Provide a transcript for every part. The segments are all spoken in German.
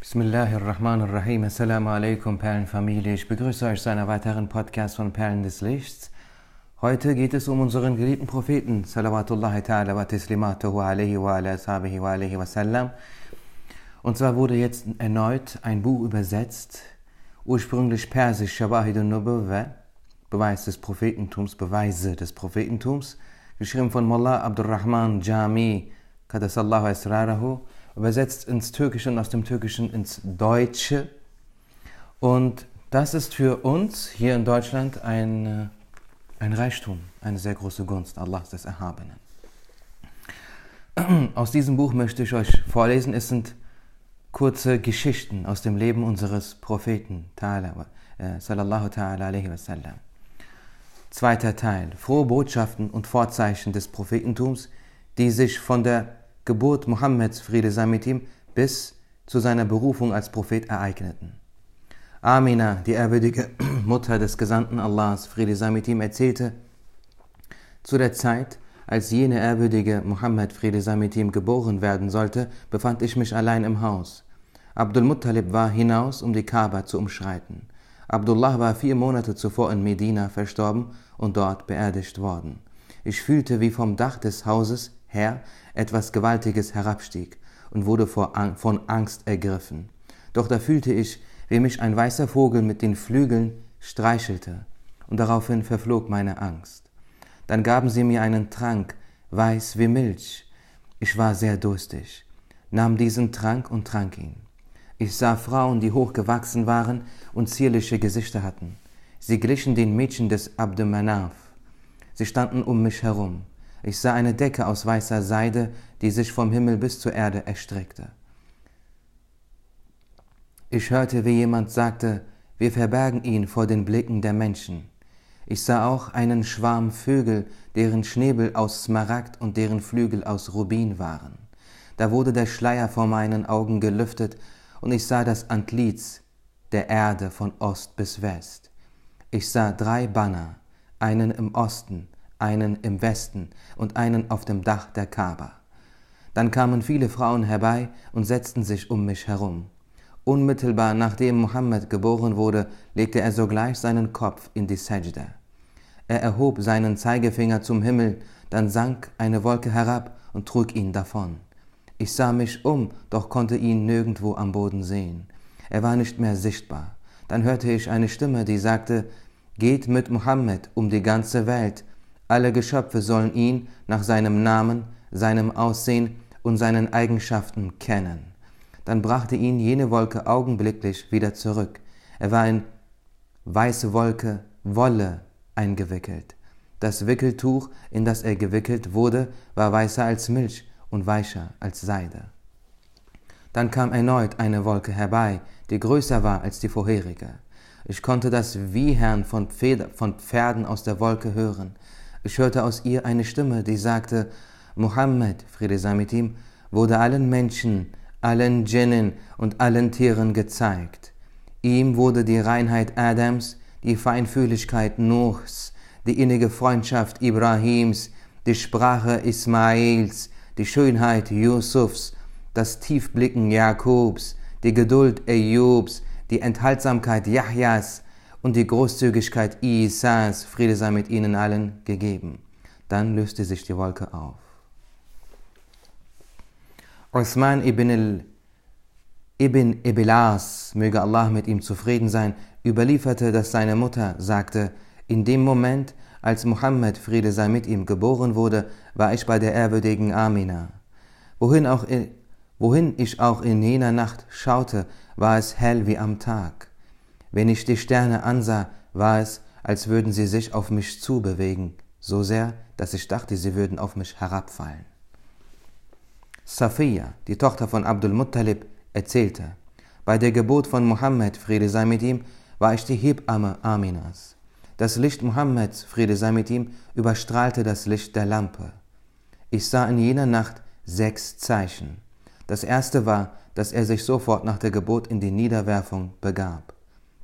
Bismillahirrahmanirrahim. Assalamu alaikum, Perlenfamilie. Ich begrüße euch zu einer weiteren Podcast von Perlen des Lichts. Heute geht es um unseren geliebten Propheten, salawatullahi ta'ala wa tislimatuhu alaihi wa ala ashabihi wa alaihi wa sallam. Und zwar wurde jetzt erneut ein Buch übersetzt, ursprünglich persisch, Shawahid al-Nubuwa, Beweis des Prophetentums, Beweise des Prophetentums, geschrieben von Mullah Abdurrahman Jami, Qadasallahu Esrarahu, übersetzt ins Türkische und aus dem Türkischen ins Deutsche. Und das ist für uns hier in Deutschland ein, äh, ein Reichtum, eine sehr große Gunst Allahs des Erhabenen. Aus diesem Buch möchte ich euch vorlesen. Es sind kurze Geschichten aus dem Leben unseres Propheten, äh, sallallahu ta'ala alaihi wasallam. Zweiter Teil. Frohe Botschaften und Vorzeichen des Prophetentums, die sich von der Geburt Mohammeds, Friede sei mit ihm, bis zu seiner Berufung als Prophet ereigneten. Amina, die ehrwürdige Mutter des Gesandten Allahs, Friede sei mit ihm, erzählte, zu der Zeit, als jene ehrwürdige Mohammed, Friede sei mit ihm, geboren werden sollte, befand ich mich allein im Haus. Abdul Muttalib war hinaus, um die Kaaba zu umschreiten. Abdullah war vier Monate zuvor in Medina verstorben und dort beerdigt worden. Ich fühlte, wie vom Dach des Hauses her etwas Gewaltiges herabstieg und wurde von Angst ergriffen. Doch da fühlte ich, wie mich ein weißer Vogel mit den Flügeln streichelte, und daraufhin verflog meine Angst. Dann gaben sie mir einen Trank, weiß wie Milch. Ich war sehr durstig, nahm diesen Trank und trank ihn. Ich sah Frauen, die hochgewachsen waren und zierliche Gesichter hatten. Sie glichen den Mädchen des Abdemanaf. Sie standen um mich herum. Ich sah eine Decke aus weißer Seide, die sich vom Himmel bis zur Erde erstreckte. Ich hörte, wie jemand sagte, wir verbergen ihn vor den Blicken der Menschen. Ich sah auch einen Schwarm Vögel, deren Schnäbel aus Smaragd und deren Flügel aus Rubin waren. Da wurde der Schleier vor meinen Augen gelüftet, und ich sah das Antlitz der Erde von Ost bis West. Ich sah drei Banner, einen im Osten, einen im Westen und einen auf dem Dach der Kaaba. Dann kamen viele Frauen herbei und setzten sich um mich herum. Unmittelbar nachdem Mohammed geboren wurde, legte er sogleich seinen Kopf in die Sajda. Er erhob seinen Zeigefinger zum Himmel, dann sank eine Wolke herab und trug ihn davon. Ich sah mich um, doch konnte ihn nirgendwo am Boden sehen. Er war nicht mehr sichtbar. Dann hörte ich eine Stimme, die sagte, Geht mit Mohammed um die ganze Welt alle Geschöpfe sollen ihn nach seinem Namen, seinem Aussehen und seinen Eigenschaften kennen. Dann brachte ihn jene Wolke augenblicklich wieder zurück. Er war in weiße Wolke, Wolle eingewickelt. Das Wickeltuch, in das er gewickelt wurde, war weißer als Milch und weicher als Seide. Dann kam erneut eine Wolke herbei, die größer war als die vorherige. Ich konnte das Wiehern von, Pferden aus der Wolke hören. Ich hörte aus ihr eine Stimme, die sagte, Mohammed, Friede sei mit ihm, wurde allen Menschen, allen Djinnen und allen Tieren gezeigt. Ihm wurde die Reinheit Adams, die Feinfühligkeit Nuhs, die innige Freundschaft Ibrahims, die Sprache Ismails, die Schönheit Yusufs, das Tiefblicken Jakobs, die Geduld Ejubs, die Enthaltsamkeit Yahjas, und die Großzügigkeit Isas, Friede sei mit ihnen allen, gegeben. Dann löste sich die Wolke auf. Uthman ibn, al, ibn Ibilas, möge Allah mit ihm zufrieden sein, überlieferte, dass seine Mutter sagte, in dem Moment, als Muhammad, Friede sei mit ihm, geboren wurde, war ich bei der ehrwürdigen Amina. Wohin, auch in, wohin ich auch in jener Nacht schaute, war es hell wie am Tag. Wenn ich die Sterne ansah, war es, als würden sie sich auf mich zubewegen, so sehr, dass ich dachte, sie würden auf mich herabfallen. Safiya, die Tochter von Abdul Muttalib, erzählte, bei der Geburt von Mohammed, Friede sei mit ihm, war ich die Hebamme Aminas. Das Licht Mohammeds, Friede sei mit ihm, überstrahlte das Licht der Lampe. Ich sah in jener Nacht sechs Zeichen. Das erste war, dass er sich sofort nach der Geburt in die Niederwerfung begab.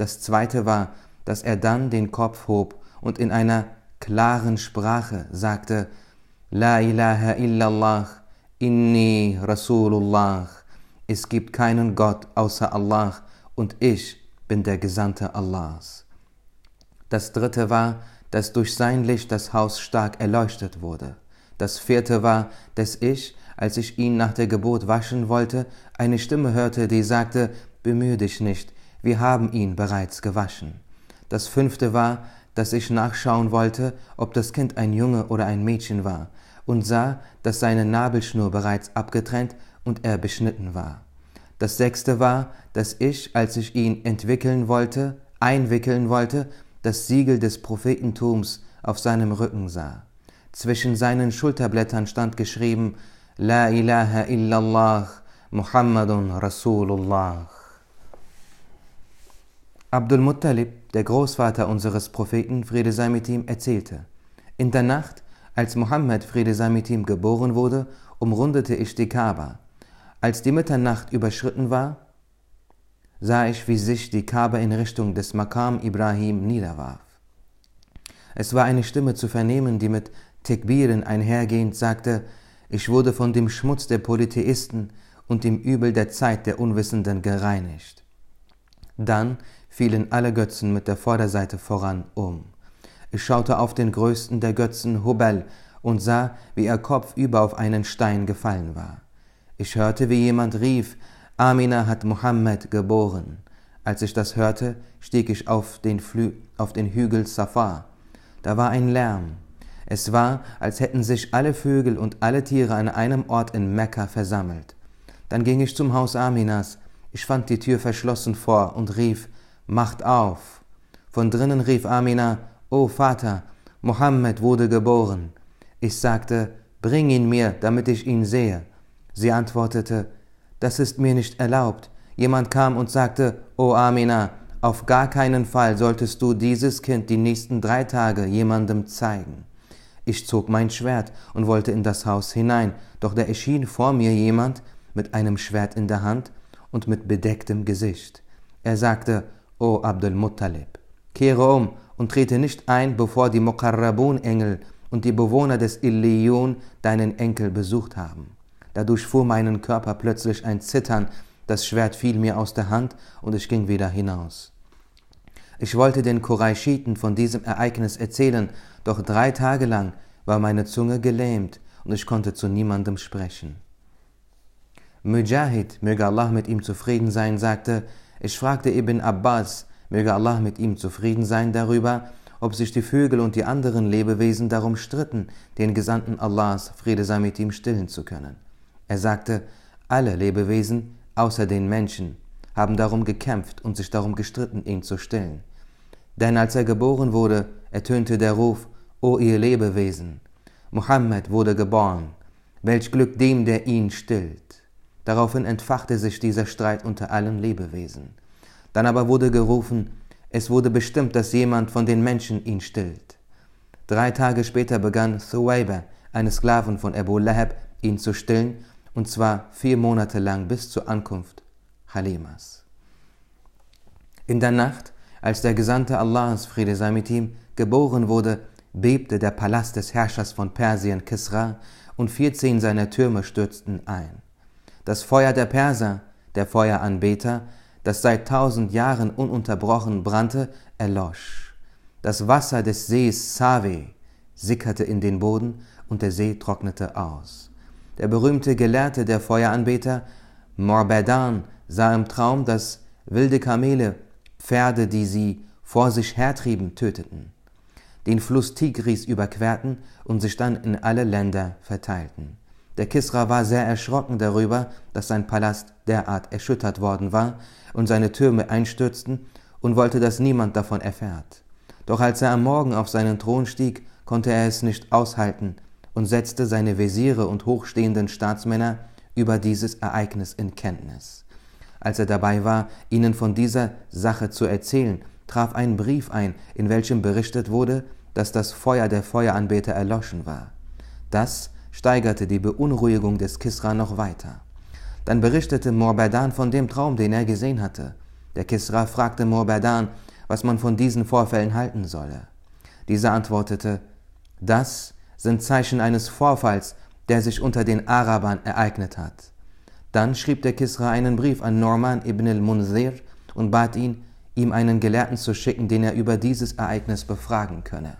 Das zweite war, dass er dann den Kopf hob und in einer klaren Sprache sagte, La ilaha illallah, inni Rasulullah. es gibt keinen Gott außer Allah und ich bin der Gesandte Allahs. Das dritte war, dass durch sein Licht das Haus stark erleuchtet wurde. Das vierte war, dass ich, als ich ihn nach der Geburt waschen wollte, eine Stimme hörte, die sagte, bemühe dich nicht, wir haben ihn bereits gewaschen. Das fünfte war, dass ich nachschauen wollte, ob das Kind ein Junge oder ein Mädchen war, und sah, dass seine Nabelschnur bereits abgetrennt und er beschnitten war. Das sechste war, dass ich, als ich ihn entwickeln wollte, einwickeln wollte, das Siegel des Prophetentums auf seinem Rücken sah. Zwischen seinen Schulterblättern stand geschrieben La ilaha illallah Muhammadun Rasulullah. Abdul Muttalib, der Großvater unseres Propheten, Friede sei mit ihm, erzählte, in der Nacht, als Muhammad, Friede sei mit ihm, geboren wurde, umrundete ich die Kaaba. Als die Mitternacht überschritten war, sah ich, wie sich die Kaaba in Richtung des Makam Ibrahim niederwarf. Es war eine Stimme zu vernehmen, die mit Tekbiren einhergehend sagte, ich wurde von dem Schmutz der Polytheisten und dem Übel der Zeit der Unwissenden gereinigt. Dann fielen alle Götzen mit der Vorderseite voran um. Ich schaute auf den größten der Götzen, Hubel, und sah, wie ihr Kopf über auf einen Stein gefallen war. Ich hörte, wie jemand rief, Amina hat Mohammed geboren. Als ich das hörte, stieg ich auf den, Flü auf den Hügel Safar. Da war ein Lärm. Es war, als hätten sich alle Vögel und alle Tiere an einem Ort in Mekka versammelt. Dann ging ich zum Haus Aminas. Ich fand die Tür verschlossen vor und rief, Macht auf! Von drinnen rief Amina, O Vater, Mohammed wurde geboren. Ich sagte, Bring ihn mir, damit ich ihn sehe. Sie antwortete, das ist mir nicht erlaubt. Jemand kam und sagte, O Amina, auf gar keinen Fall solltest du dieses Kind die nächsten drei Tage jemandem zeigen. Ich zog mein Schwert und wollte in das Haus hinein, doch da erschien vor mir jemand mit einem Schwert in der Hand und mit bedecktem Gesicht. Er sagte, O Abdul Muttalib, kehre um und trete nicht ein, bevor die Muqarrabun-Engel und die Bewohner des Illiyun deinen Enkel besucht haben. Dadurch fuhr meinen Körper plötzlich ein Zittern, das Schwert fiel mir aus der Hand und ich ging wieder hinaus. Ich wollte den Qurayshiten von diesem Ereignis erzählen, doch drei Tage lang war meine Zunge gelähmt und ich konnte zu niemandem sprechen. Mujahid, möge Allah mit ihm zufrieden sein, sagte, ich fragte Ibn Abbas, möge Allah mit ihm zufrieden sein darüber, ob sich die Vögel und die anderen Lebewesen darum stritten, den Gesandten Allahs, Friede sei mit ihm, stillen zu können. Er sagte, alle Lebewesen, außer den Menschen, haben darum gekämpft und sich darum gestritten, ihn zu stillen. Denn als er geboren wurde, ertönte der Ruf, O ihr Lebewesen, Mohammed wurde geboren, welch Glück dem, der ihn stillt. Daraufhin entfachte sich dieser Streit unter allen Lebewesen. Dann aber wurde gerufen, es wurde bestimmt, dass jemand von den Menschen ihn stillt. Drei Tage später begann Thuwayba, eine Sklavin von Abu Lahab, ihn zu stillen und zwar vier Monate lang bis zur Ankunft Halimas. In der Nacht, als der Gesandte Allahs, Friede sei mit ihm, geboren wurde, bebte der Palast des Herrschers von Persien Kisra und vierzehn seiner Türme stürzten ein. Das Feuer der Perser, der Feueranbeter, das seit tausend Jahren ununterbrochen brannte, erlosch. Das Wasser des Sees Save sickerte in den Boden und der See trocknete aus. Der berühmte Gelehrte der Feueranbeter Morbadan sah im Traum, dass wilde Kamele Pferde, die sie vor sich hertrieben, töteten, den Fluss Tigris überquerten und sich dann in alle Länder verteilten. Der Kisra war sehr erschrocken darüber, dass sein Palast derart erschüttert worden war und seine Türme einstürzten und wollte, dass niemand davon erfährt. Doch als er am Morgen auf seinen Thron stieg, konnte er es nicht aushalten und setzte seine Wesire und hochstehenden Staatsmänner über dieses Ereignis in Kenntnis. Als er dabei war, ihnen von dieser Sache zu erzählen, traf ein Brief ein, in welchem berichtet wurde, dass das Feuer der Feueranbeter erloschen war. Das steigerte die Beunruhigung des Kisra noch weiter. Dann berichtete Morbadan von dem Traum, den er gesehen hatte. Der Kisra fragte Morbadan, was man von diesen Vorfällen halten solle. Dieser antwortete, das sind Zeichen eines Vorfalls, der sich unter den Arabern ereignet hat. Dann schrieb der Kisra einen Brief an Norman ibn al-Munzir und bat ihn, ihm einen Gelehrten zu schicken, den er über dieses Ereignis befragen könne.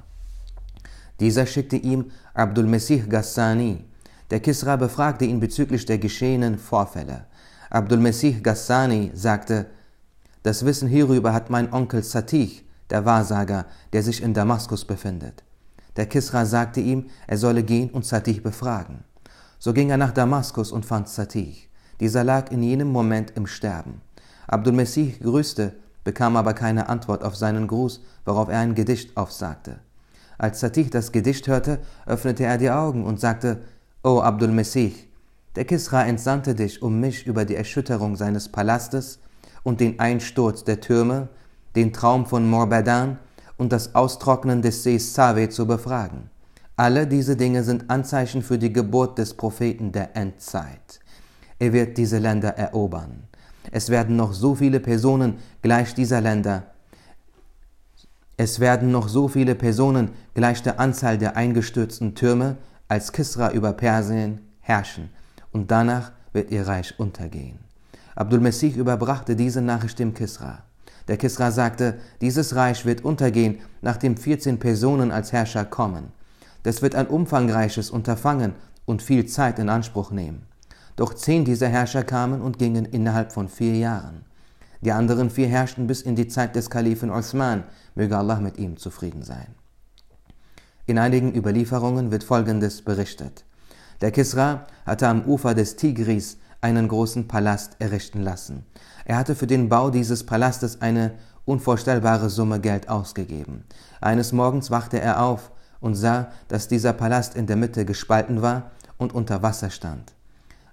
Dieser schickte ihm Abdul Mesih Ghassani. Der Kisra befragte ihn bezüglich der geschehenen Vorfälle. Abdul Mesih Ghassani sagte, das Wissen hierüber hat mein Onkel Satih, der Wahrsager, der sich in Damaskus befindet. Der Kisra sagte ihm, er solle gehen und Satih befragen. So ging er nach Damaskus und fand Satih. Dieser lag in jenem Moment im Sterben. Abdul Mesih grüßte, bekam aber keine Antwort auf seinen Gruß, worauf er ein Gedicht aufsagte. Als Satih das Gedicht hörte, öffnete er die Augen und sagte, O Abdul Mesih, der Kisra entsandte dich, um mich über die Erschütterung seines Palastes und den Einsturz der Türme, den Traum von Morbadan und das Austrocknen des Sees Save zu befragen. Alle diese Dinge sind Anzeichen für die Geburt des Propheten der Endzeit. Er wird diese Länder erobern. Es werden noch so viele Personen gleich dieser Länder es werden noch so viele Personen gleich der Anzahl der eingestürzten Türme als Kisra über Persien herrschen, und danach wird ihr Reich untergehen. Abdul Messih überbrachte diese Nachricht dem Kisra. Der Kisra sagte, dieses Reich wird untergehen, nachdem 14 Personen als Herrscher kommen. Das wird ein umfangreiches Unterfangen und viel Zeit in Anspruch nehmen. Doch zehn dieser Herrscher kamen und gingen innerhalb von vier Jahren. Die anderen vier herrschten bis in die Zeit des Kalifen Osman, möge Allah mit ihm zufrieden sein. In einigen Überlieferungen wird Folgendes berichtet. Der Kisra hatte am Ufer des Tigris einen großen Palast errichten lassen. Er hatte für den Bau dieses Palastes eine unvorstellbare Summe Geld ausgegeben. Eines Morgens wachte er auf und sah, dass dieser Palast in der Mitte gespalten war und unter Wasser stand.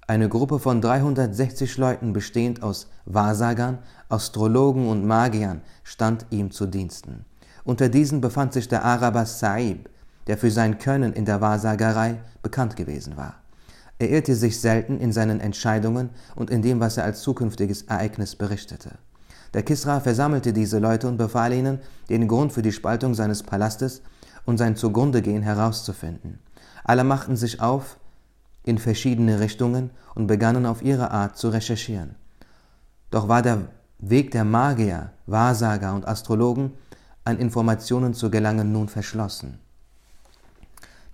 Eine Gruppe von 360 Leuten bestehend aus Wahrsagern, Astrologen und Magiern stand ihm zu Diensten. Unter diesen befand sich der Araber Saib, der für sein Können in der Wahrsagerei bekannt gewesen war. Er irrte sich selten in seinen Entscheidungen und in dem, was er als zukünftiges Ereignis berichtete. Der Kisra versammelte diese Leute und befahl ihnen, den Grund für die Spaltung seines Palastes und sein Zugrundegehen herauszufinden. Alle machten sich auf in verschiedene Richtungen und begannen auf ihre Art zu recherchieren. Doch war der Weg der Magier, Wahrsager und Astrologen, an Informationen zu gelangen, nun verschlossen.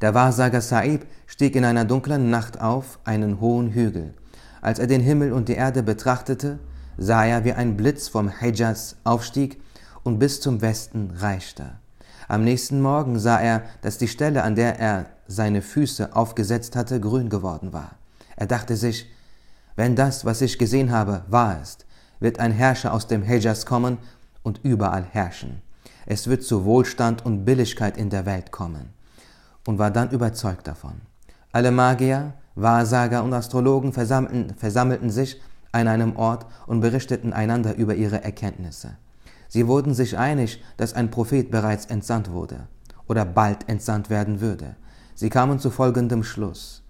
Der Wahrsager Saib stieg in einer dunklen Nacht auf einen hohen Hügel. Als er den Himmel und die Erde betrachtete, sah er, wie ein Blitz vom Hejaz aufstieg und bis zum Westen reichte. Am nächsten Morgen sah er, dass die Stelle, an der er seine Füße aufgesetzt hatte, grün geworden war. Er dachte sich, wenn das, was ich gesehen habe, wahr ist, wird ein Herrscher aus dem Hejaz kommen und überall herrschen. Es wird zu Wohlstand und Billigkeit in der Welt kommen und war dann überzeugt davon. Alle Magier, Wahrsager und Astrologen versammelten, versammelten sich an einem Ort und berichteten einander über ihre Erkenntnisse. Sie wurden sich einig, dass ein Prophet bereits entsandt wurde oder bald entsandt werden würde. Sie kamen zu folgendem Schluss.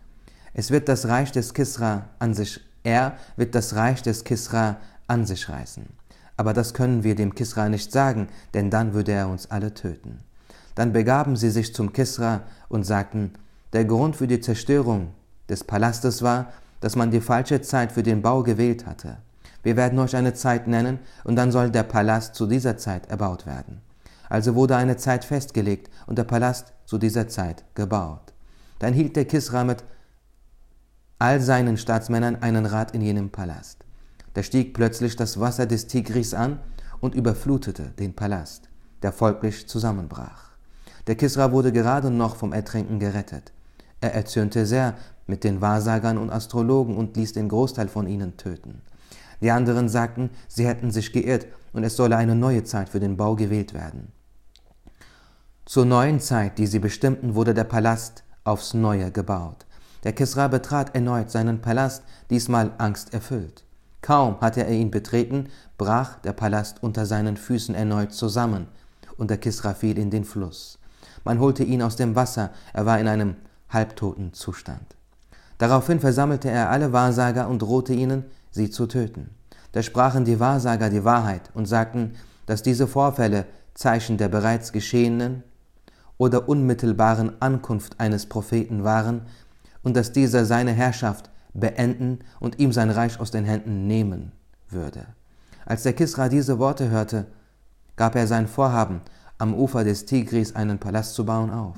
Es wird das Reich des Kisra an sich, er wird das Reich des Kisra an sich reißen. Aber das können wir dem Kisra nicht sagen, denn dann würde er uns alle töten. Dann begaben sie sich zum Kisra und sagten, der Grund für die Zerstörung des Palastes war, dass man die falsche Zeit für den Bau gewählt hatte. Wir werden euch eine Zeit nennen, und dann soll der Palast zu dieser Zeit erbaut werden. Also wurde eine Zeit festgelegt und der Palast zu dieser Zeit gebaut. Dann hielt der Kisra mit all seinen Staatsmännern einen Rat in jenem Palast. Da stieg plötzlich das Wasser des Tigris an und überflutete den Palast, der folglich zusammenbrach. Der Kisra wurde gerade noch vom Ertränken gerettet. Er erzürnte sehr mit den Wahrsagern und Astrologen und ließ den Großteil von ihnen töten. Die anderen sagten, sie hätten sich geirrt und es solle eine neue Zeit für den Bau gewählt werden. Zur neuen Zeit, die sie bestimmten, wurde der Palast aufs Neue gebaut. Der Kisra betrat erneut seinen Palast, diesmal angsterfüllt. Kaum hatte er ihn betreten, brach der Palast unter seinen Füßen erneut zusammen, und der Kisra fiel in den Fluss. Man holte ihn aus dem Wasser, er war in einem halbtoten Zustand. Daraufhin versammelte er alle Wahrsager und drohte ihnen, sie zu töten. Da sprachen die Wahrsager die Wahrheit und sagten, dass diese Vorfälle Zeichen der bereits geschehenen oder unmittelbaren Ankunft eines Propheten waren und dass dieser seine Herrschaft beenden und ihm sein Reich aus den Händen nehmen würde. Als der Kisra diese Worte hörte, gab er sein Vorhaben, am Ufer des Tigris einen Palast zu bauen, auf.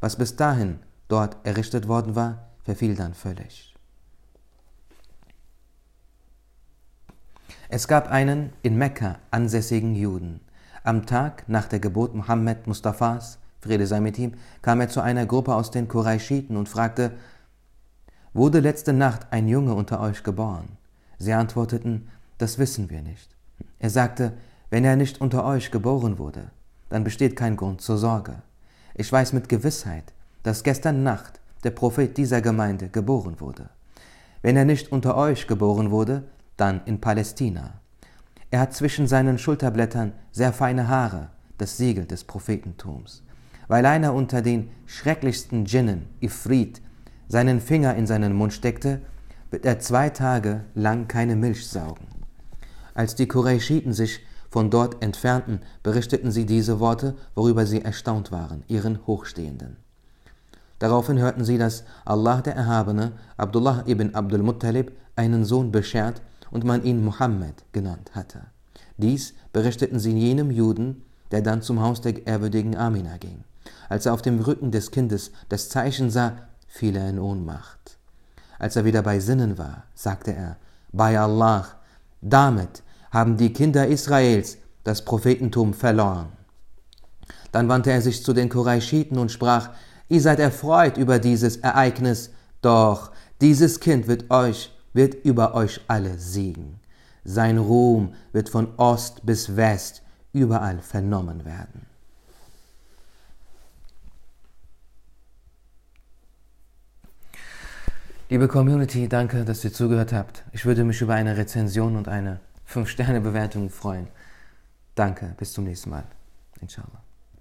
Was bis dahin dort errichtet worden war, verfiel dann völlig. Es gab einen in Mekka ansässigen Juden. Am Tag nach der Geburt Mohammed Mustafas, Friede sei mit ihm, kam er zu einer Gruppe aus den Qurayshiten und fragte, Wurde letzte Nacht ein Junge unter euch geboren? Sie antworteten, das wissen wir nicht. Er sagte, wenn er nicht unter euch geboren wurde, dann besteht kein Grund zur Sorge. Ich weiß mit Gewissheit, dass gestern Nacht der Prophet dieser Gemeinde geboren wurde. Wenn er nicht unter euch geboren wurde, dann in Palästina. Er hat zwischen seinen Schulterblättern sehr feine Haare, das Siegel des Prophetentums. Weil einer unter den schrecklichsten Djinnen, Ifrit, seinen Finger in seinen Mund steckte, wird er zwei Tage lang keine Milch saugen. Als die Qurayshiten sich von dort entfernten, berichteten sie diese Worte, worüber sie erstaunt waren, ihren Hochstehenden. Daraufhin hörten sie, dass Allah der Erhabene Abdullah ibn Abdul Muttalib einen Sohn beschert und man ihn Muhammad genannt hatte. Dies berichteten sie jenem Juden, der dann zum Haus der ehrwürdigen Amina ging. Als er auf dem Rücken des Kindes das Zeichen sah, fiel er in Ohnmacht. Als er wieder bei Sinnen war, sagte er, bei Allah, damit haben die Kinder Israels das Prophetentum verloren. Dann wandte er sich zu den Qurayshiten und sprach, ihr seid erfreut über dieses Ereignis, doch dieses Kind wird euch, wird über euch alle siegen. Sein Ruhm wird von Ost bis West überall vernommen werden. Liebe Community, danke, dass ihr zugehört habt. Ich würde mich über eine Rezension und eine 5-Sterne-Bewertung freuen. Danke, bis zum nächsten Mal. Inshallah.